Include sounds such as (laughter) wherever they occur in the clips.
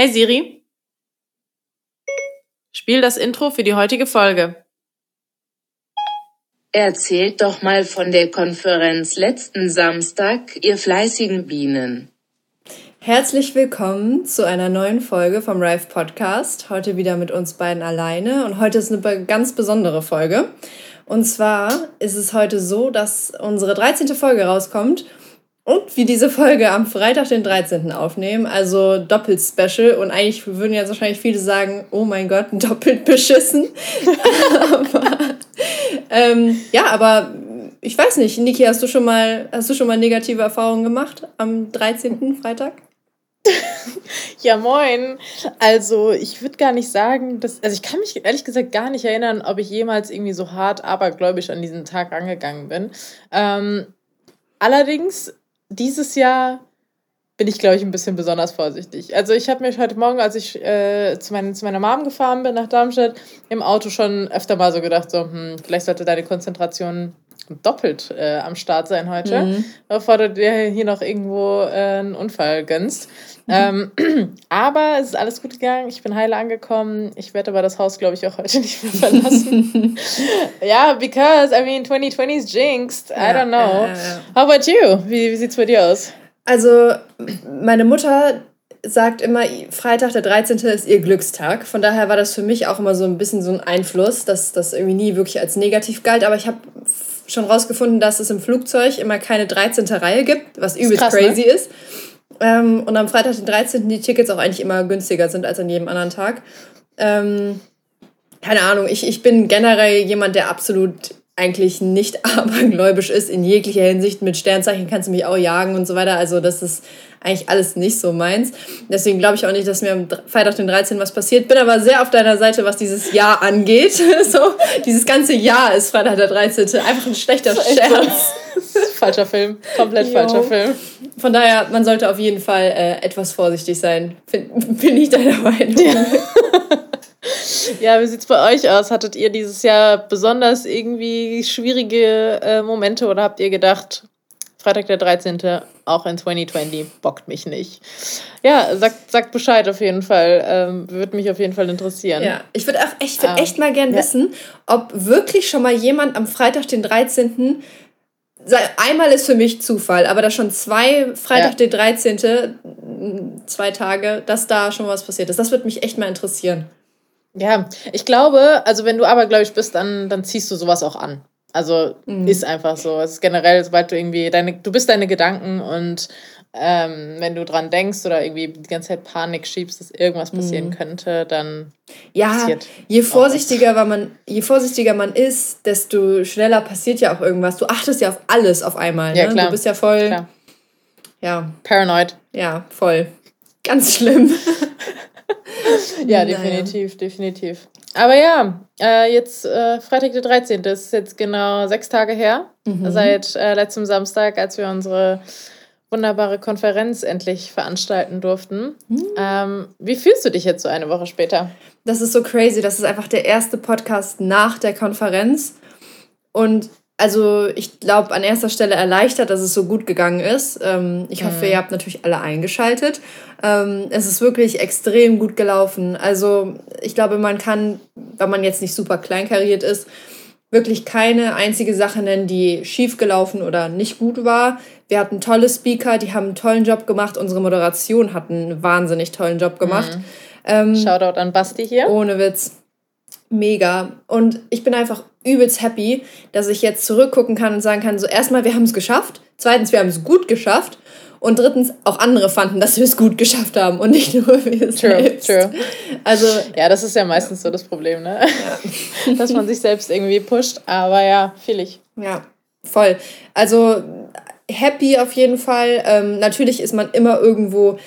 Hey Siri, spiel das Intro für die heutige Folge. Erzählt doch mal von der Konferenz letzten Samstag, ihr fleißigen Bienen. Herzlich willkommen zu einer neuen Folge vom Rife Podcast. Heute wieder mit uns beiden alleine und heute ist eine ganz besondere Folge. Und zwar ist es heute so, dass unsere 13. Folge rauskommt und wir diese Folge am Freitag, den 13. aufnehmen, also doppelt special. Und eigentlich würden jetzt wahrscheinlich viele sagen, oh mein Gott, (laughs) doppelt beschissen. (laughs) aber, ähm, ja, aber ich weiß nicht, Niki, hast du schon mal, hast du schon mal negative Erfahrungen gemacht am 13. Freitag? (laughs) ja, moin. Also, ich würde gar nicht sagen, dass. Also, ich kann mich ehrlich gesagt gar nicht erinnern, ob ich jemals irgendwie so hart abergläubisch an diesen Tag angegangen bin. Ähm, allerdings dieses Jahr bin ich, glaube ich, ein bisschen besonders vorsichtig. Also ich habe mich heute Morgen, als ich äh, zu, mein, zu, meiner Mom gefahren bin nach Darmstadt, im Auto schon öfter mal so gedacht, so, hm, vielleicht sollte deine Konzentration doppelt äh, am Start sein heute, mhm. bevor du dir hier noch irgendwo äh, einen Unfall gönnst. Mhm. Ähm, (clears throat) aber es ist alles gut gegangen. Ich bin heile angekommen. Ich werde aber das Haus, glaube ich, auch heute (laughs) nicht mehr verlassen. (laughs) ja, because, I mean, 2020 is jinxed. I don't know. How about you? Wie, wie sieht es bei dir aus? Also, meine Mutter sagt immer, Freitag der 13. ist ihr Glückstag. Von daher war das für mich auch immer so ein bisschen so ein Einfluss, dass das irgendwie nie wirklich als negativ galt. Aber ich habe schon rausgefunden, dass es im Flugzeug immer keine 13. Reihe gibt, was übelst krass, ne? crazy ne? ist. Ähm, und am Freitag, den 13. die Tickets auch eigentlich immer günstiger sind als an jedem anderen Tag. Ähm, keine Ahnung, ich, ich bin generell jemand, der absolut eigentlich nicht (laughs) abergläubisch ist in jeglicher Hinsicht. Mit Sternzeichen kannst du mich auch jagen und so weiter. Also das ist eigentlich alles nicht so meins. Deswegen glaube ich auch nicht, dass mir am Freitag den 13. was passiert. Bin aber sehr auf deiner Seite, was dieses Jahr angeht. (laughs) so, dieses ganze Jahr ist Freitag der 13. Einfach ein schlechter (laughs) Scherz. falscher Film. Komplett jo. falscher Film. Von daher, man sollte auf jeden Fall äh, etwas vorsichtig sein. bin ich deiner Meinung. Ja. (laughs) Ja, wie sieht's bei euch aus? Hattet ihr dieses Jahr besonders irgendwie schwierige äh, Momente oder habt ihr gedacht, Freitag der 13. auch in 2020 bockt mich nicht? Ja, sagt, sagt Bescheid auf jeden Fall. Ähm, würde mich auf jeden Fall interessieren. Ja, ich würde auch echt, würd ähm, echt mal gern ja. wissen, ob wirklich schon mal jemand am Freitag den 13. Einmal ist für mich Zufall, aber da schon zwei, Freitag ja. der 13., zwei Tage, dass da schon was passiert ist. Das würde mich echt mal interessieren. Ja, ich glaube, also wenn du abergläubisch bist, dann, dann ziehst du sowas auch an. Also mhm. ist einfach so. Es ist generell, sobald du irgendwie deine, du bist deine Gedanken und ähm, wenn du dran denkst oder irgendwie die ganze Zeit Panik schiebst, dass irgendwas passieren mhm. könnte, dann ja, je vorsichtiger man, je vorsichtiger man ist, desto schneller passiert ja auch irgendwas. Du achtest ja auf alles auf einmal. Ja, ne? klar. Du bist ja voll. Klar. Ja. Paranoid. Ja, voll. Ganz schlimm. (laughs) ja, definitiv, definitiv. Aber ja, äh, jetzt äh, Freitag der 13. Das ist jetzt genau sechs Tage her. Mhm. Seit äh, letztem Samstag, als wir unsere wunderbare Konferenz endlich veranstalten durften. Mhm. Ähm, wie fühlst du dich jetzt so eine Woche später? Das ist so crazy. Das ist einfach der erste Podcast nach der Konferenz. Und also ich glaube an erster Stelle erleichtert, dass es so gut gegangen ist. Ähm, ich hoffe, mhm. ihr habt natürlich alle eingeschaltet. Ähm, es ist wirklich extrem gut gelaufen. Also ich glaube, man kann, wenn man jetzt nicht super kleinkariert ist, wirklich keine einzige Sache nennen, die schief gelaufen oder nicht gut war. Wir hatten tolle Speaker, die haben einen tollen Job gemacht. Unsere Moderation hat einen wahnsinnig tollen Job gemacht. Mhm. Ähm, Shoutout an Basti hier. Ohne Witz mega. Und ich bin einfach übelst happy, dass ich jetzt zurückgucken kann und sagen kann, so erstmal, wir haben es geschafft. Zweitens, wir haben es gut geschafft. Und drittens, auch andere fanden, dass wir es gut geschafft haben und nicht nur wir true, selbst. True. Also, ja, das ist ja meistens so das Problem, ne? Ja. (laughs) dass man sich selbst irgendwie pusht. Aber ja, fühle ich. Ja, voll. Also happy auf jeden Fall. Ähm, natürlich ist man immer irgendwo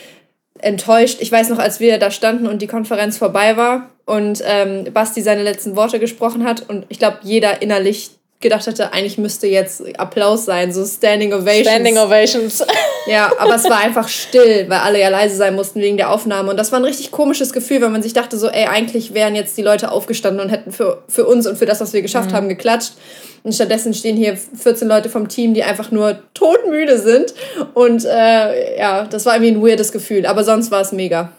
enttäuscht. Ich weiß noch, als wir da standen und die Konferenz vorbei war und ähm, Basti seine letzten Worte gesprochen hat und ich glaube, jeder innerlich gedacht hatte, eigentlich müsste jetzt Applaus sein, so Standing Ovations. Standing Ovations. (laughs) ja, aber es war einfach still, weil alle ja leise sein mussten wegen der Aufnahme. Und das war ein richtig komisches Gefühl, weil man sich dachte so, ey, eigentlich wären jetzt die Leute aufgestanden und hätten für, für uns und für das, was wir geschafft mhm. haben, geklatscht. Und stattdessen stehen hier 14 Leute vom Team, die einfach nur todmüde sind. Und äh, ja, das war irgendwie ein weirdes Gefühl. Aber sonst war es mega.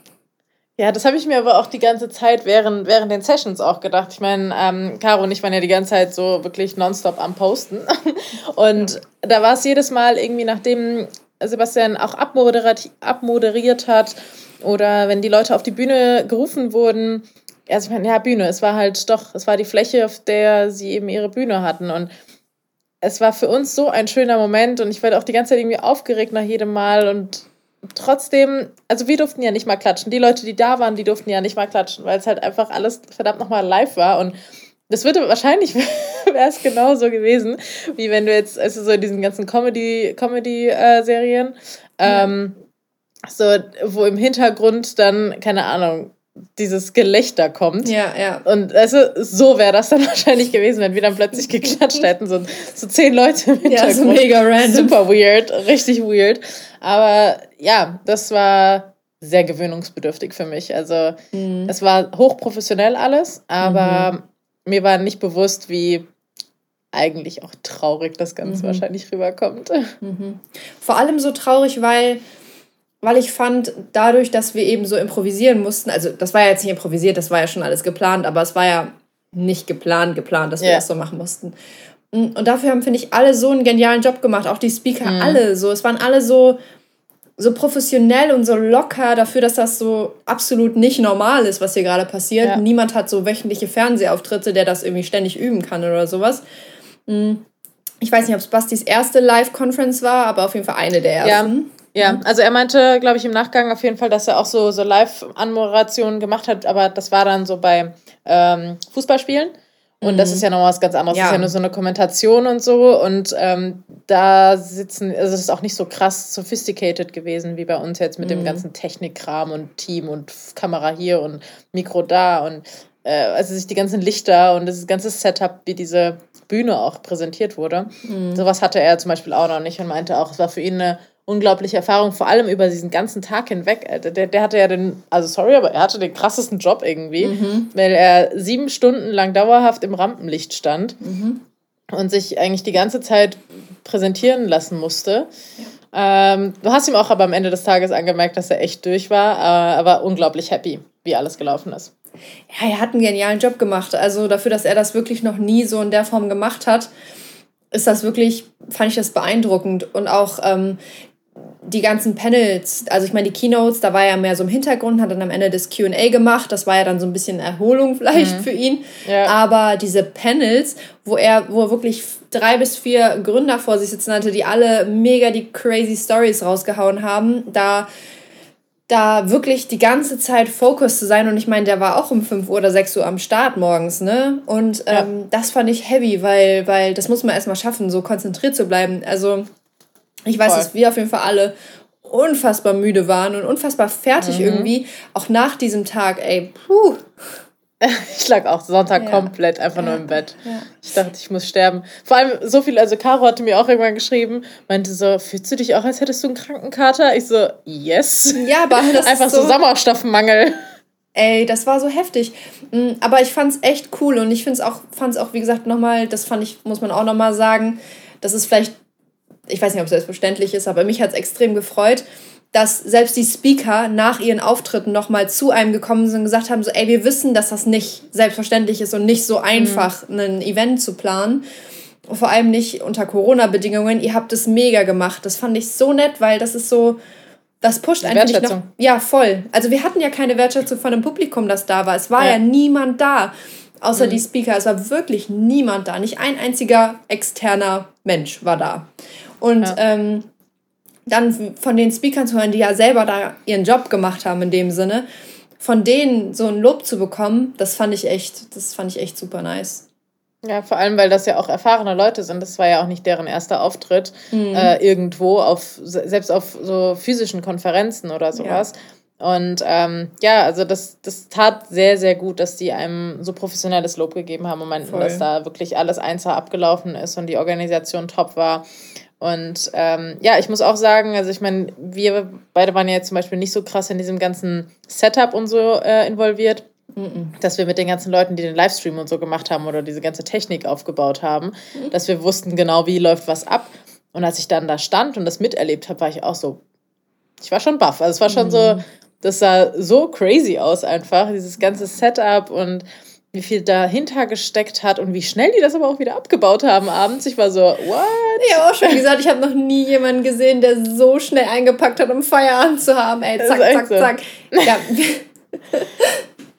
Ja, das habe ich mir aber auch die ganze Zeit während, während den Sessions auch gedacht. Ich meine, ähm, Caro und ich waren ja die ganze Zeit so wirklich nonstop am Posten. (laughs) Und ja. da war es jedes Mal irgendwie, nachdem Sebastian auch abmoderiert, abmoderiert hat oder wenn die Leute auf die Bühne gerufen wurden, also ich meine, ja, Bühne, es war halt doch, es war die Fläche, auf der sie eben ihre Bühne hatten. Und es war für uns so ein schöner Moment und ich war auch die ganze Zeit irgendwie aufgeregt nach jedem Mal und trotzdem, also wir durften ja nicht mal klatschen. Die Leute, die da waren, die durften ja nicht mal klatschen, weil es halt einfach alles verdammt nochmal live war. Und das würde wahrscheinlich (laughs) wäre es genauso gewesen, wie wenn du jetzt, also so in diesen ganzen Comedy, Comedy-Serien, äh, ähm, so, wo im Hintergrund dann, keine Ahnung, dieses Gelächter kommt. Ja, ja. Und also, so wäre das dann (laughs) wahrscheinlich gewesen, wenn wir dann plötzlich geklatscht (laughs) hätten. So, so zehn Leute im Hintergrund. Ja, so mega random. Super weird, richtig weird. Aber ja, das war sehr gewöhnungsbedürftig für mich. Also mhm. es war hochprofessionell alles, aber mhm. mir war nicht bewusst, wie eigentlich auch traurig das Ganze mhm. wahrscheinlich rüberkommt. Mhm. Vor allem so traurig, weil weil ich fand, dadurch, dass wir eben so improvisieren mussten, also das war ja jetzt nicht improvisiert, das war ja schon alles geplant, aber es war ja nicht geplant, geplant, dass wir yeah. das so machen mussten. Und dafür haben, finde ich, alle so einen genialen Job gemacht, auch die Speaker, mhm. alle so. Es waren alle so, so professionell und so locker dafür, dass das so absolut nicht normal ist, was hier gerade passiert. Ja. Niemand hat so wöchentliche Fernsehauftritte, der das irgendwie ständig üben kann oder sowas. Mhm. Ich weiß nicht, ob es Bastis erste Live-Conference war, aber auf jeden Fall eine der ersten. Ja. Ja, mhm. also er meinte, glaube ich, im Nachgang auf jeden Fall, dass er auch so, so Live-Anmoderationen gemacht hat, aber das war dann so bei ähm, Fußballspielen. Und mhm. das ist ja noch was ganz anderes. Ja. Das ist ja nur so eine Kommentation und so. Und ähm, da sitzen, also es ist auch nicht so krass sophisticated gewesen wie bei uns jetzt mit mhm. dem ganzen Technikkram und Team und Kamera hier und Mikro da und äh, also sich die ganzen Lichter und das ganze Setup, wie diese Bühne auch präsentiert wurde. Mhm. Sowas hatte er zum Beispiel auch noch nicht und meinte auch, es war für ihn eine unglaubliche Erfahrung, vor allem über diesen ganzen Tag hinweg. Äh, der, der hatte ja den, also sorry, aber er hatte den krassesten Job irgendwie, mhm. weil er sieben Stunden lang dauerhaft im Rampenlicht stand mhm. und sich eigentlich die ganze Zeit präsentieren lassen musste. Ja. Ähm, du hast ihm auch aber am Ende des Tages angemerkt, dass er echt durch war, äh, aber unglaublich happy, wie alles gelaufen ist. Ja, er hat einen genialen Job gemacht. Also dafür, dass er das wirklich noch nie so in der Form gemacht hat, ist das wirklich, fand ich das beeindruckend. Und auch ähm, die ganzen Panels, also ich meine, die Keynotes, da war er mehr so im Hintergrund, hat dann am Ende das QA gemacht. Das war ja dann so ein bisschen Erholung vielleicht mhm. für ihn. Ja. Aber diese Panels, wo er, wo er wirklich drei bis vier Gründer vor sich sitzen hatte, die alle mega die crazy Stories rausgehauen haben, da da wirklich die ganze Zeit Fokus zu sein. Und ich meine, der war auch um 5 Uhr oder 6 Uhr am Start morgens, ne? Und ähm, ja. das fand ich heavy, weil, weil das muss man erstmal schaffen, so konzentriert zu bleiben. Also ich weiß, Voll. dass wir auf jeden Fall alle unfassbar müde waren und unfassbar fertig mhm. irgendwie. Auch nach diesem Tag, ey, puh. (laughs) Ich lag auch Sonntag ja. komplett einfach ja. nur im Bett. Ja. Ich dachte, ich muss sterben. Vor allem so viel, also Caro hatte mir auch irgendwann geschrieben, meinte so, fühlst du dich auch, als hättest du einen Krankenkater? Ich so, yes. Ja, aber (laughs) das Einfach so, so Sauerstoffmangel. Ey, das war so heftig. Mm, aber ich fand's echt cool und ich find's auch, fand's auch, wie gesagt, nochmal, das fand ich, muss man auch nochmal sagen, das ist vielleicht ich weiß nicht, ob es selbstverständlich ist, aber mich hat es extrem gefreut, dass selbst die Speaker nach ihren Auftritten nochmal zu einem gekommen sind und gesagt haben, so, ey, wir wissen, dass das nicht selbstverständlich ist und nicht so einfach, mhm. ein Event zu planen. Vor allem nicht unter Corona-Bedingungen. Ihr habt es mega gemacht. Das fand ich so nett, weil das ist so, das pusht einfach nicht noch. Ja, voll. Also wir hatten ja keine Wertschätzung von dem Publikum, das da war. Es war ja, ja niemand da, außer mhm. die Speaker. Es war wirklich niemand da. Nicht ein einziger externer Mensch war da. Und ja. ähm, dann von den Speakern zu hören, die ja selber da ihren Job gemacht haben in dem Sinne, von denen so ein Lob zu bekommen, das fand ich echt, das fand ich echt super nice. Ja, vor allem, weil das ja auch erfahrene Leute sind. Das war ja auch nicht deren erster Auftritt mhm. äh, irgendwo, auf, selbst auf so physischen Konferenzen oder sowas. Ja. Und ähm, ja, also das, das tat sehr, sehr gut, dass die einem so professionelles Lob gegeben haben und meinten, Voll. dass da wirklich alles einzeln abgelaufen ist und die Organisation top war. Und ähm, ja, ich muss auch sagen, also ich meine, wir beide waren ja jetzt zum Beispiel nicht so krass in diesem ganzen Setup und so äh, involviert, mhm. dass wir mit den ganzen Leuten, die den Livestream und so gemacht haben oder diese ganze Technik aufgebaut haben, mhm. dass wir wussten genau, wie läuft was ab. Und als ich dann da stand und das miterlebt habe, war ich auch so, ich war schon baff. Also es war schon mhm. so, Das sah so crazy aus einfach, dieses ganze Setup und wie viel dahinter gesteckt hat und wie schnell die das aber auch wieder abgebaut haben abends. Ich war so, what? Ich habe auch schon gesagt, ich habe noch nie jemanden gesehen, der so schnell eingepackt hat, um Feierabend zu haben. Ey, zack, zack, so. zack. Ja.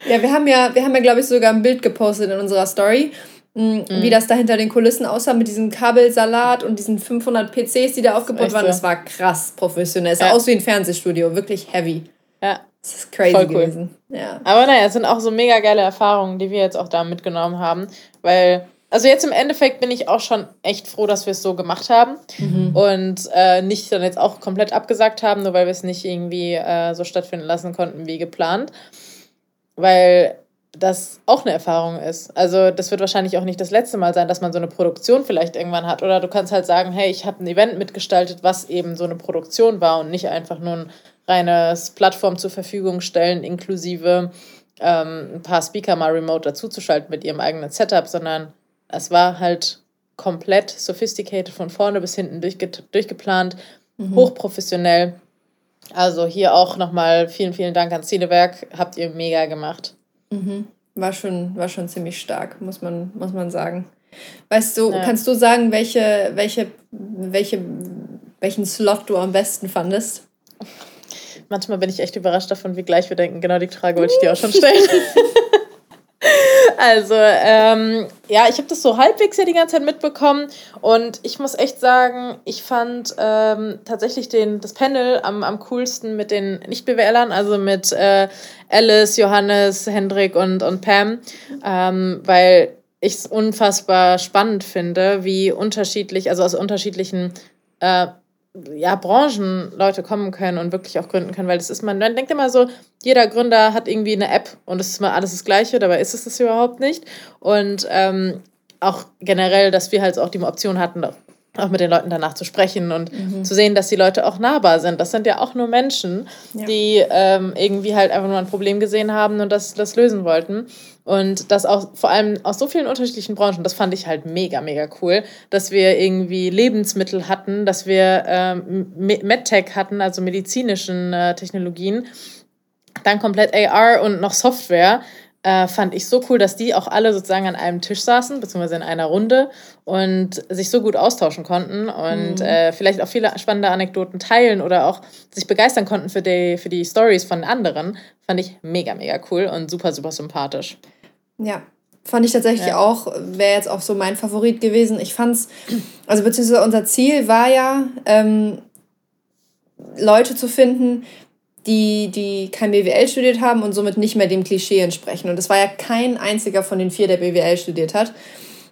(laughs) ja, wir haben ja, wir haben ja, glaube ich, sogar ein Bild gepostet in unserer Story, mhm. wie das da hinter den Kulissen aussah mit diesem Kabelsalat und diesen 500 PCs, die da aufgebaut waren. So. Das war krass professionell. Es sah ja. aus wie ein Fernsehstudio, wirklich heavy. Ja. Das ist crazy Voll cool. gewesen. Ja. Aber naja, es sind auch so mega geile Erfahrungen, die wir jetzt auch da mitgenommen haben. Weil, also jetzt im Endeffekt bin ich auch schon echt froh, dass wir es so gemacht haben. Mhm. Und äh, nicht dann jetzt auch komplett abgesagt haben, nur weil wir es nicht irgendwie äh, so stattfinden lassen konnten wie geplant. Weil das auch eine Erfahrung ist. Also das wird wahrscheinlich auch nicht das letzte Mal sein, dass man so eine Produktion vielleicht irgendwann hat. Oder du kannst halt sagen, hey, ich habe ein Event mitgestaltet, was eben so eine Produktion war und nicht einfach nur ein reines Plattform zur Verfügung stellen, inklusive ähm, ein paar Speaker mal remote dazuzuschalten mit ihrem eigenen Setup, sondern es war halt komplett sophisticated von vorne bis hinten durchge durchgeplant, mhm. hochprofessionell. Also hier auch nochmal vielen, vielen Dank ans Zielewerk. Habt ihr mega gemacht. Mhm. War, schon, war schon ziemlich stark, muss man, muss man sagen. Weißt du, ja. kannst du sagen, welche, welche, welche, welchen Slot du am besten fandest? (laughs) Manchmal bin ich echt überrascht davon, wie gleich wir denken. Genau die Frage wollte ich dir auch schon stellen. (laughs) also, ähm, ja, ich habe das so halbwegs ja die ganze Zeit mitbekommen und ich muss echt sagen, ich fand ähm, tatsächlich den, das Panel am, am coolsten mit den Nicht-BWLern, also mit äh, Alice, Johannes, Hendrik und, und Pam, ähm, weil ich es unfassbar spannend finde, wie unterschiedlich, also aus unterschiedlichen äh, ja, Branchen Leute kommen können und wirklich auch gründen können, weil das ist man, man denkt immer so, jeder Gründer hat irgendwie eine App und es ist mal alles das Gleiche, dabei ist es das überhaupt nicht. Und ähm, auch generell, dass wir halt auch die Option hatten, auch mit den Leuten danach zu sprechen und mhm. zu sehen, dass die Leute auch nahbar sind. Das sind ja auch nur Menschen, ja. die ähm, irgendwie halt einfach nur ein Problem gesehen haben und das, das lösen wollten. Und das auch vor allem aus so vielen unterschiedlichen Branchen, das fand ich halt mega, mega cool, dass wir irgendwie Lebensmittel hatten, dass wir ähm, MedTech hatten, also medizinischen äh, Technologien, dann komplett AR und noch Software äh, fand ich so cool, dass die auch alle sozusagen an einem Tisch saßen, beziehungsweise in einer Runde und sich so gut austauschen konnten und mhm. äh, vielleicht auch viele spannende Anekdoten teilen oder auch sich begeistern konnten für die, für die Stories von anderen. Fand ich mega, mega cool und super, super sympathisch. Ja, fand ich tatsächlich ja. auch, wäre jetzt auch so mein Favorit gewesen. Ich fand's, also beziehungsweise unser Ziel war ja, ähm, Leute zu finden, die, die kein BWL studiert haben und somit nicht mehr dem Klischee entsprechen. Und es war ja kein einziger von den vier, der BWL studiert hat.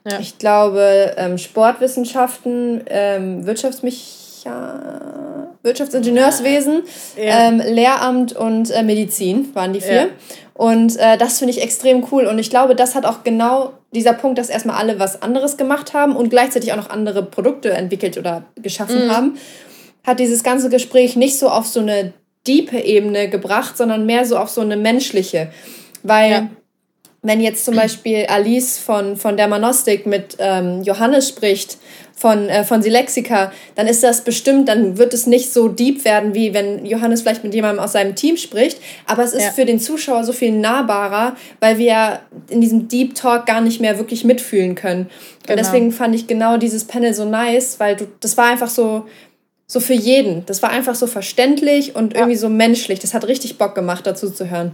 Ja. Ich glaube, ähm, Sportwissenschaften, ähm, Wirtschaftsmecha Wirtschaftsingenieurswesen, ja. ähm, Lehramt und äh, Medizin waren die vier. Und äh, das finde ich extrem cool. Und ich glaube, das hat auch genau dieser Punkt, dass erstmal alle was anderes gemacht haben und gleichzeitig auch noch andere Produkte entwickelt oder geschaffen mhm. haben, hat dieses ganze Gespräch nicht so auf so eine diepe Ebene gebracht, sondern mehr so auf so eine menschliche. Weil ja. Wenn jetzt zum Beispiel Alice von, von der Manostik mit ähm, Johannes spricht, von, äh, von Silexica, dann ist das bestimmt, dann wird es nicht so deep werden, wie wenn Johannes vielleicht mit jemandem aus seinem Team spricht. Aber es ist ja. für den Zuschauer so viel nahbarer, weil wir in diesem Deep Talk gar nicht mehr wirklich mitfühlen können. Genau. Und deswegen fand ich genau dieses Panel so nice, weil du, das war einfach so, so für jeden. Das war einfach so verständlich und irgendwie so menschlich. Das hat richtig Bock gemacht, dazu zu hören.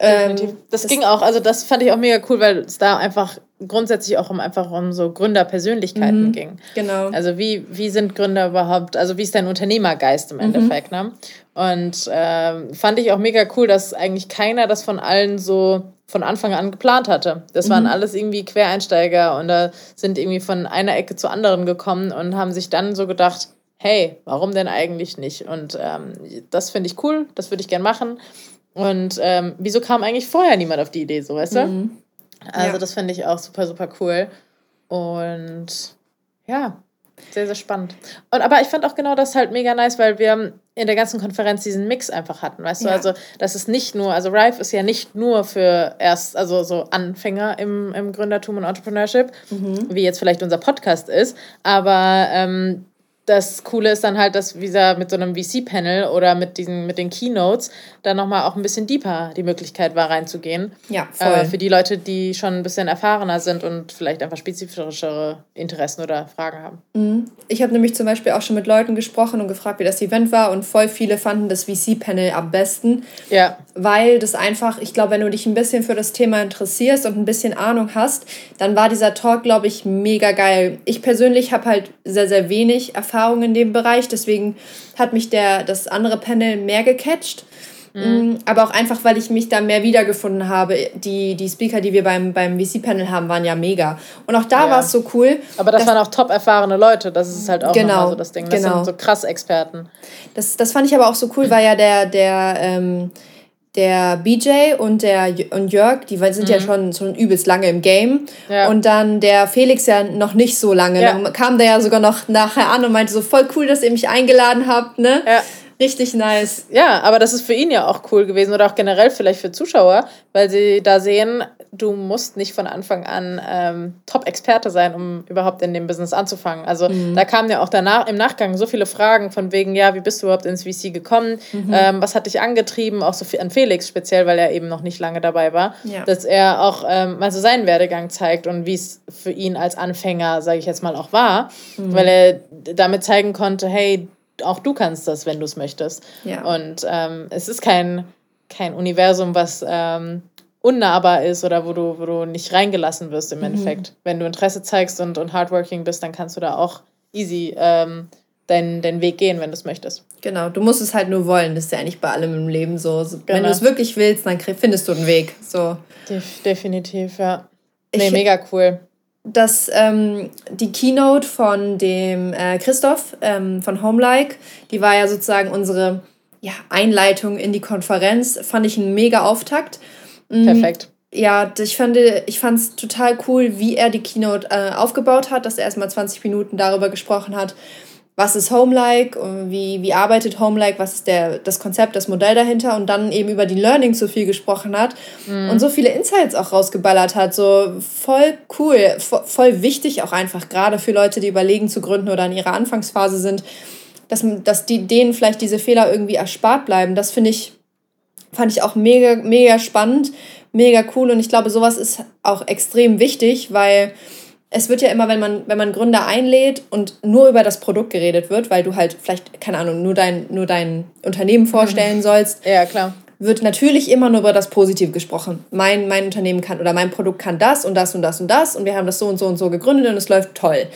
Definitiv. Ähm, das, das, ging auch, also das fand ich auch mega cool, weil es da einfach grundsätzlich auch um einfach um so Gründerpersönlichkeiten mhm, ging. Genau. Also wie, wie sind Gründer überhaupt, also wie ist dein Unternehmergeist im mhm. Endeffekt, mhm. ne? Und ähm, fand ich auch mega cool, dass eigentlich keiner das von allen so von Anfang an geplant hatte. Das waren mhm. alles irgendwie Quereinsteiger und da sind irgendwie von einer Ecke zur anderen gekommen und haben sich dann so gedacht, hey, warum denn eigentlich nicht? Und ähm, das finde ich cool, das würde ich gern machen. Und ähm, wieso kam eigentlich vorher niemand auf die Idee, so weißt du? Mhm. Also ja. das finde ich auch super, super cool. Und ja, sehr, sehr spannend. Und aber ich fand auch genau das halt mega nice, weil wir in der ganzen Konferenz diesen Mix einfach hatten, weißt ja. du? Also, das ist nicht nur, also Rife ist ja nicht nur für erst, also so Anfänger im, im Gründertum und Entrepreneurship, mhm. wie jetzt vielleicht unser Podcast ist, aber ähm, das Coole ist dann halt, dass dieser mit so einem VC-Panel oder mit diesen mit den Keynotes dann nochmal auch ein bisschen deeper die Möglichkeit war, reinzugehen. Ja, voll. Äh, für die Leute, die schon ein bisschen erfahrener sind und vielleicht einfach spezifischere Interessen oder Fragen haben. Mhm. Ich habe nämlich zum Beispiel auch schon mit Leuten gesprochen und gefragt, wie das Event war und voll viele fanden das VC-Panel am besten. Ja. Weil das einfach, ich glaube, wenn du dich ein bisschen für das Thema interessierst und ein bisschen Ahnung hast, dann war dieser Talk, glaube ich, mega geil. Ich persönlich habe halt sehr, sehr wenig Erfahrung Erfahrung in dem Bereich, deswegen hat mich der, das andere Panel mehr gecatcht. Mhm. Mm, aber auch einfach, weil ich mich da mehr wiedergefunden habe. Die, die Speaker, die wir beim, beim VC-Panel haben, waren ja mega. Und auch da ja. war es so cool. Aber das waren auch top erfahrene Leute. Das ist halt auch genau, so das Ding. Das genau. sind so krass Experten. Das, das fand ich aber auch so cool, weil ja der, der ähm, der BJ und der und Jörg, die sind mhm. ja schon, schon übelst lange im Game. Ja. Und dann der Felix ja noch nicht so lange. Ja. Dann kam der ja sogar noch nachher an und meinte so, voll cool, dass ihr mich eingeladen habt, ne? Ja. Richtig nice. Ja, aber das ist für ihn ja auch cool gewesen oder auch generell vielleicht für Zuschauer, weil sie da sehen, du musst nicht von Anfang an ähm, Top-Experte sein, um überhaupt in dem Business anzufangen. Also mhm. da kamen ja auch danach im Nachgang so viele Fragen von wegen, ja, wie bist du überhaupt ins VC gekommen? Mhm. Ähm, was hat dich angetrieben? Auch so an Felix speziell, weil er eben noch nicht lange dabei war, ja. dass er auch ähm, mal so seinen Werdegang zeigt und wie es für ihn als Anfänger, sage ich jetzt mal, auch war, mhm. weil er damit zeigen konnte, hey, auch du kannst das, wenn du es möchtest. Ja. Und ähm, es ist kein, kein Universum, was ähm, unnahbar ist oder wo du, wo du nicht reingelassen wirst im mhm. Endeffekt. Wenn du Interesse zeigst und, und hardworking bist, dann kannst du da auch easy ähm, deinen, deinen Weg gehen, wenn du es möchtest. Genau, du musst es halt nur wollen. Das ist ja eigentlich bei allem im Leben so. Genau. Wenn du es wirklich willst, dann findest du einen Weg. So. Def definitiv, ja. Nee, ich, mega cool dass ähm, die Keynote von dem äh, Christoph ähm, von Homelike, die war ja sozusagen unsere ja, Einleitung in die Konferenz, fand ich einen mega Auftakt. Mhm. Perfekt. Ja, ich fand ich es total cool, wie er die Keynote äh, aufgebaut hat, dass er erstmal 20 Minuten darüber gesprochen hat, was ist Homelike, wie, wie arbeitet Homelike, was ist der, das Konzept, das Modell dahinter und dann eben über die Learning so viel gesprochen hat mhm. und so viele Insights auch rausgeballert hat. So voll cool, voll wichtig auch einfach, gerade für Leute, die überlegen zu gründen oder in ihrer Anfangsphase sind, dass, dass die, denen vielleicht diese Fehler irgendwie erspart bleiben. Das finde ich, fand ich auch mega, mega spannend, mega cool und ich glaube, sowas ist auch extrem wichtig, weil es wird ja immer, wenn man, wenn man Gründer einlädt und nur über das Produkt geredet wird, weil du halt vielleicht, keine Ahnung, nur dein, nur dein Unternehmen vorstellen mhm. sollst. Ja, klar. Wird natürlich immer nur über das Positive gesprochen. Mein, mein Unternehmen kann oder mein Produkt kann das und das und das und das und wir haben das so und so und so gegründet und es läuft toll.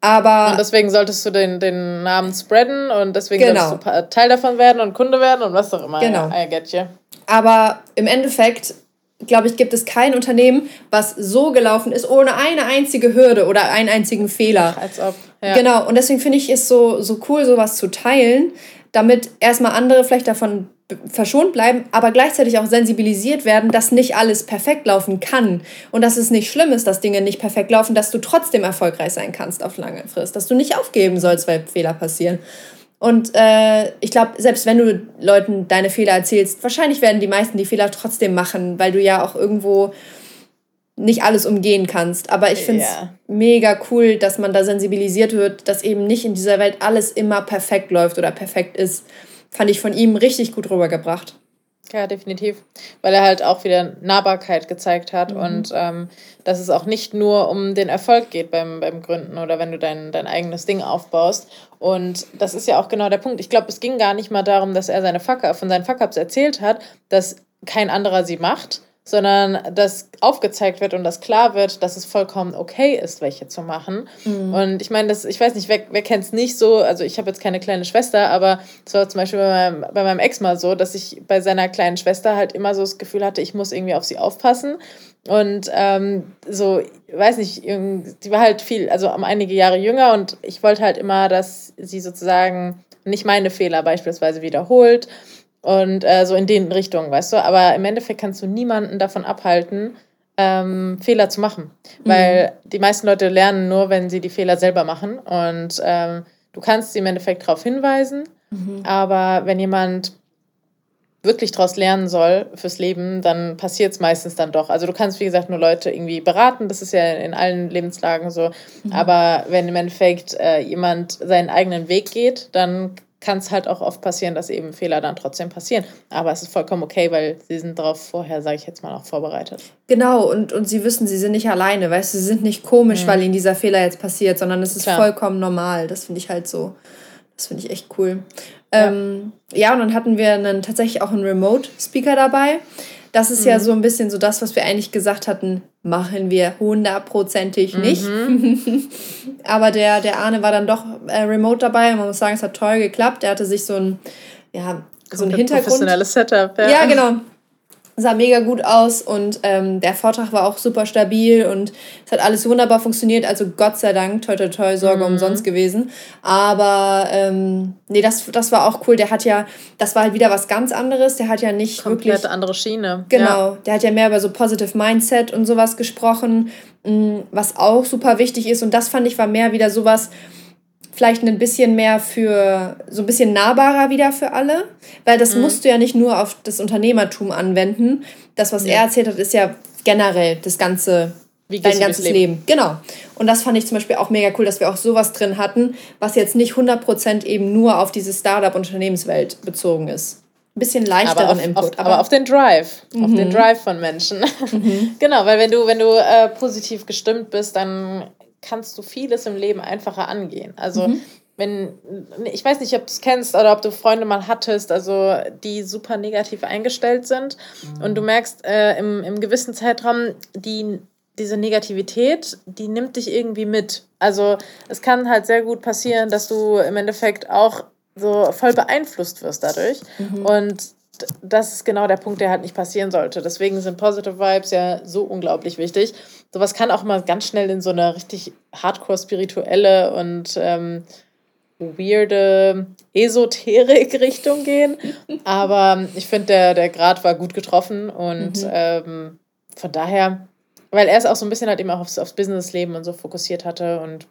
Aber und deswegen solltest du den, den Namen spreaden und deswegen genau. solltest du Teil davon werden und Kunde werden und was auch immer. Genau. I get you. Aber im Endeffekt glaube ich, gibt es kein Unternehmen, was so gelaufen ist, ohne eine einzige Hürde oder einen einzigen Fehler. Als ob. Ja. Genau, und deswegen finde ich es so, so cool, sowas zu teilen, damit erstmal andere vielleicht davon verschont bleiben, aber gleichzeitig auch sensibilisiert werden, dass nicht alles perfekt laufen kann und dass es nicht schlimm ist, dass Dinge nicht perfekt laufen, dass du trotzdem erfolgreich sein kannst auf lange Frist, dass du nicht aufgeben sollst, weil Fehler passieren. Und äh, ich glaube, selbst wenn du Leuten deine Fehler erzählst, wahrscheinlich werden die meisten die Fehler trotzdem machen, weil du ja auch irgendwo nicht alles umgehen kannst. Aber ich finde es yeah. mega cool, dass man da sensibilisiert wird, dass eben nicht in dieser Welt alles immer perfekt läuft oder perfekt ist. Fand ich von ihm richtig gut rübergebracht. Ja, definitiv. Weil er halt auch wieder Nahbarkeit gezeigt hat mhm. und ähm, dass es auch nicht nur um den Erfolg geht beim, beim Gründen oder wenn du dein, dein eigenes Ding aufbaust. Und das ist ja auch genau der Punkt. Ich glaube, es ging gar nicht mal darum, dass er seine Fuck von seinen Fuck-Ups erzählt hat, dass kein anderer sie macht, sondern dass aufgezeigt wird und dass klar wird, dass es vollkommen okay ist, welche zu machen. Mhm. Und ich meine, das, ich weiß nicht, wer, wer kennt es nicht so, also ich habe jetzt keine kleine Schwester, aber es war zum Beispiel bei meinem, bei meinem Ex mal so, dass ich bei seiner kleinen Schwester halt immer so das Gefühl hatte, ich muss irgendwie auf sie aufpassen. Und ähm, so, weiß nicht, sie war halt viel, also um einige Jahre jünger und ich wollte halt immer, dass sie sozusagen nicht meine Fehler beispielsweise wiederholt und äh, so in den Richtungen, weißt du? Aber im Endeffekt kannst du niemanden davon abhalten, ähm, Fehler zu machen. Weil mhm. die meisten Leute lernen nur, wenn sie die Fehler selber machen. Und ähm, du kannst sie im Endeffekt darauf hinweisen. Mhm. Aber wenn jemand wirklich daraus lernen soll fürs Leben, dann passiert es meistens dann doch. Also du kannst, wie gesagt, nur Leute irgendwie beraten, das ist ja in allen Lebenslagen so. Mhm. Aber wenn im Endeffekt äh, jemand seinen eigenen Weg geht, dann kann es halt auch oft passieren, dass eben Fehler dann trotzdem passieren. Aber es ist vollkommen okay, weil sie sind darauf vorher, sage ich jetzt mal, auch vorbereitet. Genau, und, und sie wissen, sie sind nicht alleine, weißt du, sie sind nicht komisch, mhm. weil ihnen dieser Fehler jetzt passiert, sondern es ist Klar. vollkommen normal. Das finde ich halt so, das finde ich echt cool. Ja. Ähm, ja, und dann hatten wir einen, tatsächlich auch einen Remote-Speaker dabei. Das ist mhm. ja so ein bisschen so das, was wir eigentlich gesagt hatten, machen wir hundertprozentig nicht. Mhm. (laughs) Aber der, der Arne war dann doch äh, remote dabei und man muss sagen, es hat toll geklappt. Er hatte sich so ein, ja, so ein Hintergrund. Professionelles Setup, ja. Ja, genau sah mega gut aus und ähm, der Vortrag war auch super stabil und es hat alles wunderbar funktioniert. Also Gott sei Dank, toi toi toi, Sorge mhm. umsonst gewesen. Aber ähm, nee, das, das war auch cool. Der hat ja, das war halt wieder was ganz anderes. Der hat ja nicht Komplett wirklich... andere Schiene. Genau, ja. der hat ja mehr über so Positive Mindset und sowas gesprochen, mm, was auch super wichtig ist. Und das fand ich war mehr wieder sowas vielleicht ein bisschen mehr für, so ein bisschen nahbarer wieder für alle, weil das mhm. musst du ja nicht nur auf das Unternehmertum anwenden. Das, was ja. er erzählt hat, ist ja generell das ganze, dein ganzes Leben? Leben. Genau. Und das fand ich zum Beispiel auch mega cool, dass wir auch sowas drin hatten, was jetzt nicht 100% eben nur auf diese Startup-Unternehmenswelt bezogen ist. Ein bisschen leichteren aber auf, Input. Auf, aber, aber, auf den Drive. Mhm. Auf den mhm. Drive von Menschen. (laughs) Mhm. genau, weil wenn du, wenn du äh, positiv gestimmt bist, dann kannst du vieles im Leben einfacher angehen. Also mhm. wenn, ich weiß nicht, ob du es kennst oder ob du Freunde mal hattest, also die super negativ eingestellt sind mhm. und du merkst äh, im, im gewissen Zeitraum, die diese Negativität, die nimmt dich irgendwie mit. Also es kann halt sehr gut passieren, dass du im Endeffekt auch so voll beeinflusst wirst dadurch. Mhm. Und das ist genau der Punkt, der halt nicht passieren sollte. Deswegen sind Positive Vibes ja so unglaublich wichtig. Sowas kann auch mal ganz schnell in so eine richtig hardcore-spirituelle und ähm, weirde Esoterik-Richtung gehen. Aber ich finde, der, der Grad war gut getroffen und mhm. ähm, von daher, weil er es auch so ein bisschen halt eben auch aufs, aufs Businessleben und so fokussiert hatte und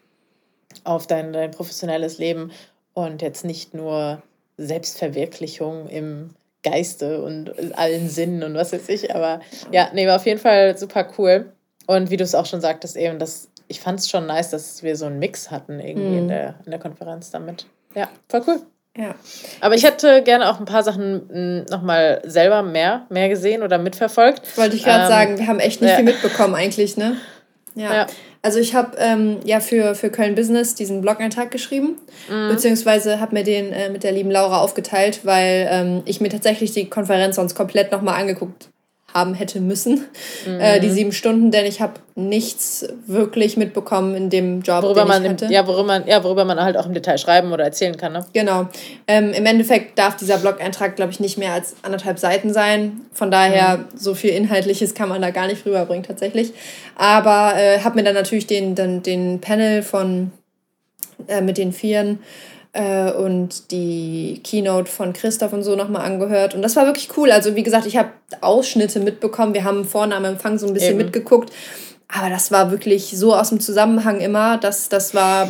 auf dein, dein professionelles Leben und jetzt nicht nur Selbstverwirklichung im Geiste und allen Sinnen und was weiß ich. Aber ja, nee, war auf jeden Fall super cool. Und wie du es auch schon sagtest, eben, das, ich fand es schon nice, dass wir so einen Mix hatten irgendwie mhm. in, der, in der Konferenz damit. Ja, voll cool. Ja. Aber ich hätte gerne auch ein paar Sachen hm, nochmal selber mehr, mehr gesehen oder mitverfolgt. Wollte ich gerade ähm, sagen, wir haben echt nicht ja. viel mitbekommen eigentlich, ne? Ja. ja. Also ich habe ähm, ja für, für Köln Business diesen Blog-Eintrag geschrieben, mhm. beziehungsweise habe mir den äh, mit der lieben Laura aufgeteilt, weil ähm, ich mir tatsächlich die Konferenz sonst komplett nochmal angeguckt haben hätte müssen, mhm. äh, die sieben Stunden, denn ich habe nichts wirklich mitbekommen in dem Job, worüber den man ich hatte. Im, ja, worüber man, ja, worüber man halt auch im Detail schreiben oder erzählen kann. Ne? Genau. Ähm, Im Endeffekt darf dieser Blog-Eintrag, glaube ich, nicht mehr als anderthalb Seiten sein. Von daher, mhm. so viel Inhaltliches kann man da gar nicht rüberbringen tatsächlich. Aber äh, habe mir dann natürlich den, den, den Panel von äh, mit den Vieren äh, und die Keynote von Christoph und so nochmal angehört. Und das war wirklich cool. Also wie gesagt, ich habe Ausschnitte mitbekommen. Wir haben vorne am Empfang so ein bisschen Eben. mitgeguckt. Aber das war wirklich so aus dem Zusammenhang immer, dass das war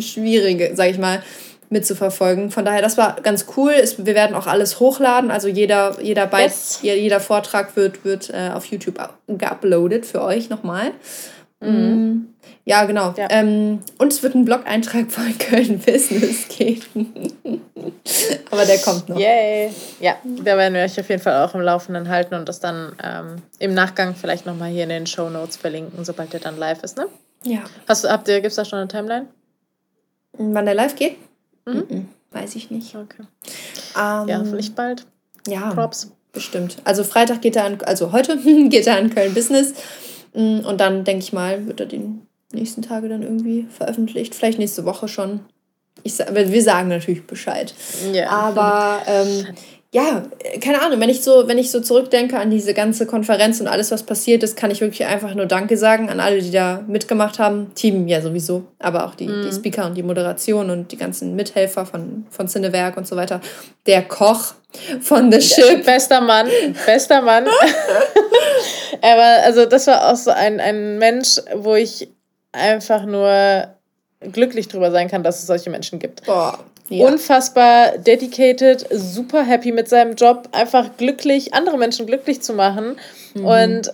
schwierig, sag ich mal, mitzuverfolgen. Von daher, das war ganz cool. wir werden auch alles hochladen. Also jeder, jeder, Byte, yes. jeder Vortrag wird, wird äh, auf YouTube geuploadet für euch nochmal. Mhm. Mm. Ja, genau. Ja. Ähm, und es wird ein Blog-Eintrag von (laughs) Köln Business geben. (laughs) Aber der kommt noch. Yay. Ja, da werden wir euch auf jeden Fall auch im Laufenden halten und das dann ähm, im Nachgang vielleicht nochmal hier in den Show Notes verlinken, sobald der dann live ist, ne? Ja. Hast du, habt ihr, gibt es da schon eine Timeline? Wann der live geht? Mhm. Mhm. Weiß ich nicht. Okay. Ähm, ja, vielleicht bald. Ja. Props. Bestimmt. Also Freitag geht er an, also heute (laughs) geht er an Köln Business. Mm, und dann, denke ich mal, wird er den nächsten Tage dann irgendwie veröffentlicht. Vielleicht nächste Woche schon. Ich, wir sagen natürlich Bescheid. Ja. Aber ähm, (laughs) ja, keine Ahnung, wenn ich so, wenn ich so zurückdenke an diese ganze Konferenz und alles, was passiert ist, kann ich wirklich einfach nur Danke sagen an alle, die da mitgemacht haben. Team ja sowieso, aber auch die, mhm. die Speaker und die Moderation und die ganzen Mithelfer von, von Cinewerk und so weiter. Der Koch von The Ship. Bester Mann, bester Mann. (laughs) aber also das war auch so ein, ein Mensch, wo ich einfach nur glücklich drüber sein kann, dass es solche Menschen gibt. Boah, Ja. Unfassbar dedicated, super happy mit seinem Job, einfach glücklich, andere Menschen glücklich zu machen. Mhm. Und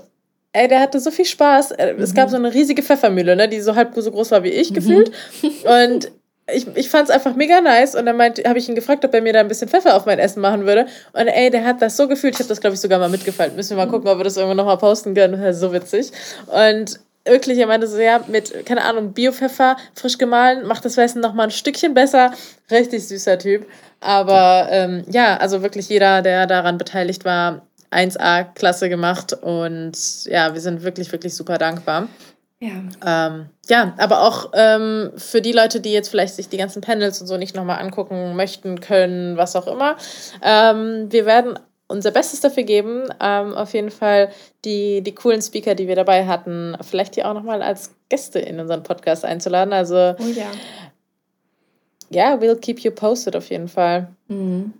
ey, der hatte so viel Spaß. Äh, es mhm. gab so eine riesige Pfeffermühle, ne, die so halb so groß war wie ich mhm. gefühlt. (laughs) Und ich, ich fand es einfach mega nice und dann habe ich ihn gefragt, ob er mir da ein bisschen Pfeffer auf mein Essen machen würde. Und ey, der hat das so gefühlt. Ich habe das, glaube ich, sogar mal mitgefallen. Müssen wir mal mhm. gucken, ob wir das irgendwann nochmal posten können. Das ist so witzig. Und wirklich, er meinte so, ja, mit, keine Ahnung, Biopfeffer, frisch gemahlen, macht das Essen nochmal ein Stückchen besser. Richtig süßer Typ. Aber ähm, ja, also wirklich jeder, der daran beteiligt war, 1A, klasse gemacht. Und ja, wir sind wirklich, wirklich super dankbar. Ja. Ähm, ja, aber auch ähm, für die Leute, die jetzt vielleicht sich die ganzen Panels und so nicht nochmal angucken möchten, können, was auch immer. Ähm, wir werden unser Bestes dafür geben, ähm, auf jeden Fall die, die coolen Speaker, die wir dabei hatten, vielleicht die auch nochmal als Gäste in unseren Podcast einzuladen. Also, oh ja. Ja, we'll keep you posted auf jeden Fall. Mhm.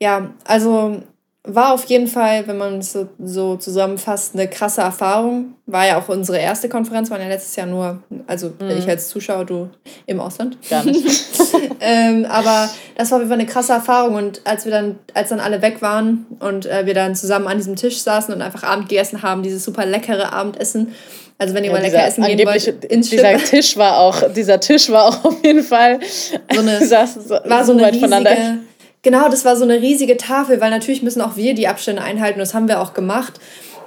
Ja, also war auf jeden Fall, wenn man es so, so zusammenfasst, eine krasse Erfahrung. War ja auch unsere erste Konferenz, waren ja letztes Jahr nur, also mhm. ich als Zuschauer, du im Ausland. Gar nicht. (laughs) ähm, aber das war auf jeden Fall eine krasse Erfahrung. Und als wir dann, als dann alle weg waren und äh, wir dann zusammen an diesem Tisch saßen und einfach Abend gegessen haben, dieses super leckere Abendessen. Also wenn ihr ja, mal lecker essen gehen wollt, ins Dieser Tisch war auch, dieser Tisch war auch (laughs) auf jeden Fall so eine, war so, so eine weit riesige, voneinander Genau, das war so eine riesige Tafel, weil natürlich müssen auch wir die Abstände einhalten. Das haben wir auch gemacht.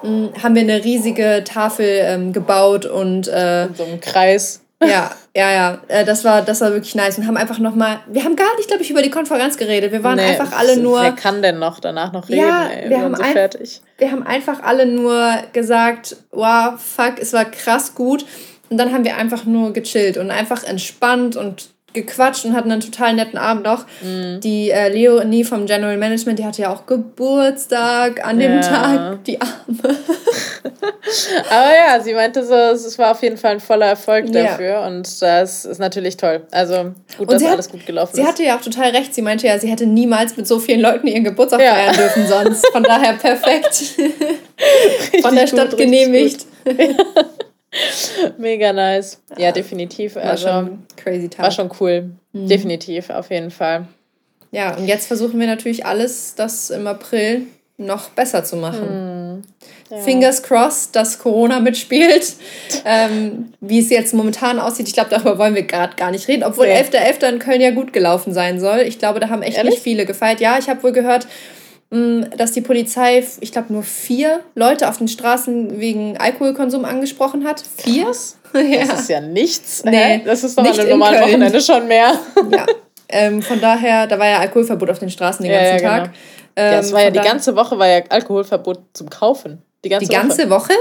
Hm, haben wir eine riesige Tafel ähm, gebaut und äh, in so einem Kreis. Ja, ja, ja. Äh, das war, das war wirklich nice und haben einfach nochmal. Wir haben gar nicht, glaube ich, über die Konferenz geredet. Wir waren nee, einfach alle nur. Wer kann denn noch danach noch reden? Ja, ey, wir, wir haben so fertig. Wir haben einfach alle nur gesagt, wow, fuck, es war krass gut. Und dann haben wir einfach nur gechillt und einfach entspannt und gequatscht und hatten einen total netten Abend noch. Mhm. Die äh, Leonie vom General Management, die hatte ja auch Geburtstag an dem ja. Tag, die Arme. (laughs) Aber ja, sie meinte so, es war auf jeden Fall ein voller Erfolg dafür ja. und das ist natürlich toll. Also gut, und dass alles gut gelaufen sie ist. Sie hatte ja auch total recht. Sie meinte ja, sie hätte niemals mit so vielen Leuten ihren Geburtstag ja. feiern dürfen sonst. Von daher perfekt. (laughs) Von der Stadt genehmigt. (laughs) (laughs) Mega nice. Ja, ja definitiv. War also, schon crazy Tag. War schon cool. Mhm. Definitiv, auf jeden Fall. Ja, und jetzt versuchen wir natürlich alles, das im April noch besser zu machen. Mhm. Ja. Fingers crossed, dass Corona mitspielt. (laughs) ähm, wie es jetzt momentan aussieht, ich glaube, darüber wollen wir gerade gar nicht reden. Obwohl ja. 11.11. .11. in Köln ja gut gelaufen sein soll. Ich glaube, da haben echt Ehrlich? nicht viele gefeiert. Ja, ich habe wohl gehört, dass die Polizei, ich glaube, nur vier Leute auf den Straßen wegen Alkoholkonsum angesprochen hat. Vier? (laughs) ja. Das ist ja nichts. Nee, das ist doch an einem normalen Wochenende schon mehr. (laughs) ja. Ähm, von daher, da war ja Alkoholverbot auf den Straßen den ganzen ja, ja, Tag. Genau. Ähm, ja, es war ja die ganze Woche war ja Alkoholverbot zum Kaufen. Die ganze, die ganze Woche? Woche?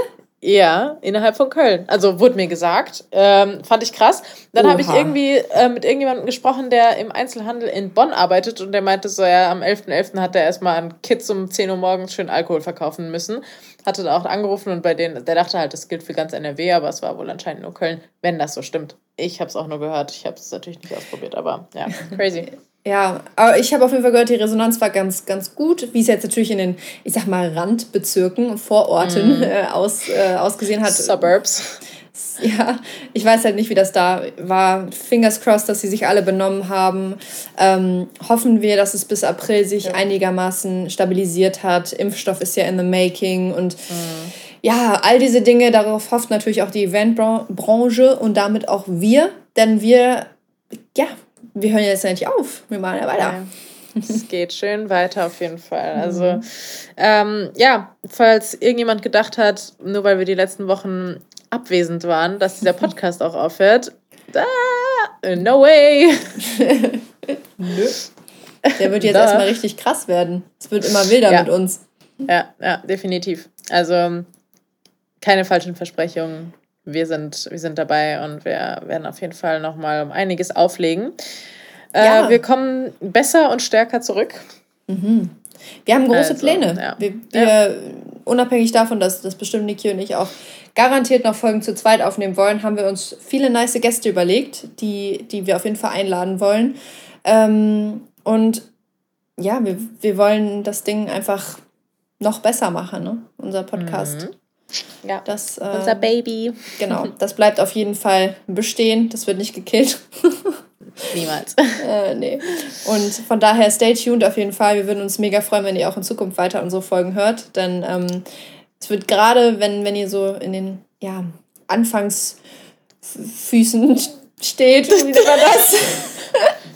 Ja, innerhalb von Köln. Also wurde mir gesagt. Ähm, fand ich krass. Dann habe ich irgendwie äh, mit irgendjemandem gesprochen, der im Einzelhandel in Bonn arbeitet und der meinte so, ja, am 11.11. .11. hat er erstmal an Kids um 10 Uhr morgens schön Alkohol verkaufen müssen. Hatte da auch angerufen und bei denen, der dachte halt, das gilt für ganz NRW, aber es war wohl anscheinend nur Köln, wenn das so stimmt. Ich habe es auch nur gehört. Ich habe es natürlich nicht ausprobiert, aber ja, crazy. (laughs) Ja, aber ich habe auf jeden Fall gehört, die Resonanz war ganz, ganz gut, wie es jetzt natürlich in den, ich sag mal, Randbezirken, Vororten mm. äh, aus, äh, ausgesehen hat. Suburbs. Ja, ich weiß halt nicht, wie das da war. Fingers crossed, dass sie sich alle benommen haben. Ähm, hoffen wir, dass es bis April sich ja. einigermaßen stabilisiert hat. Impfstoff ist ja in the making und mm. ja, all diese Dinge, darauf hofft natürlich auch die Eventbranche und damit auch wir, denn wir, ja, wir hören jetzt ja nicht auf. Wir machen ja weiter. Es (laughs) geht schön weiter auf jeden Fall. Mhm. Also ähm, ja, falls irgendjemand gedacht hat, nur weil wir die letzten Wochen abwesend waren, dass dieser (laughs) Podcast auch aufhört, da, no way. (laughs) Nö. Der wird jetzt da. erstmal richtig krass werden. Es wird immer wilder ja. mit uns. Ja, ja, definitiv. Also keine falschen Versprechungen wir sind, wir sind dabei und wir werden auf jeden Fall nochmal um einiges auflegen. Äh, ja. wir kommen besser und stärker zurück. Mhm. Wir haben große also, Pläne. Ja. Wir, wir ja. unabhängig davon, dass das bestimmt Niki und ich auch garantiert noch Folgen zu zweit aufnehmen wollen, haben wir uns viele nice Gäste überlegt, die, die wir auf jeden Fall einladen wollen. Ähm, und ja, wir, wir wollen das Ding einfach noch besser machen, ne? unser Podcast. Mhm. Ja, das, äh, unser Baby. Genau, (laughs) das bleibt auf jeden Fall bestehen. Das wird nicht gekillt. (laughs) Niemals. äh, nee. Und von daher stay tuned auf jeden Fall. Wir würden uns mega freuen, wenn ihr auch in Zukunft weiter unsere Folgen hört. Denn ähm, es wird gerade, wenn, wenn ihr so in den ja, Anfangsfüßen steht, wie man das?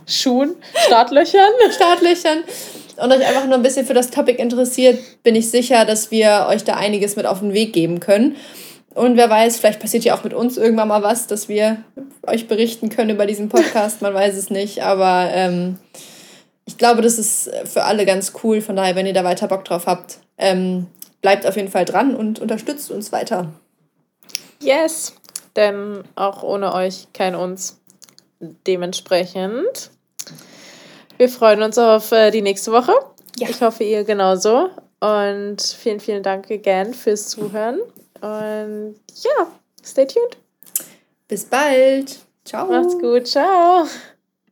Schuhen, Startlöchern. Startlöchern. Und euch einfach nur ein bisschen für das Topic interessiert, bin ich sicher, dass wir euch da einiges mit auf den Weg geben können. Und wer weiß, vielleicht passiert ja auch mit uns irgendwann mal was, dass wir euch berichten können über diesen Podcast. Man weiß es nicht. Aber ähm, ich glaube, das ist für alle ganz cool. Von daher, wenn ihr da weiter Bock drauf habt, ähm, bleibt auf jeden Fall dran und unterstützt uns weiter. Yes, denn auch ohne euch kein uns. Dementsprechend, wir freuen uns auf äh, die nächste Woche. Ja. Ich hoffe, ihr genauso. Und vielen, vielen Dank again fürs Zuhören. Und ja, stay tuned. Bis bald. Ciao. Macht's gut. Ciao.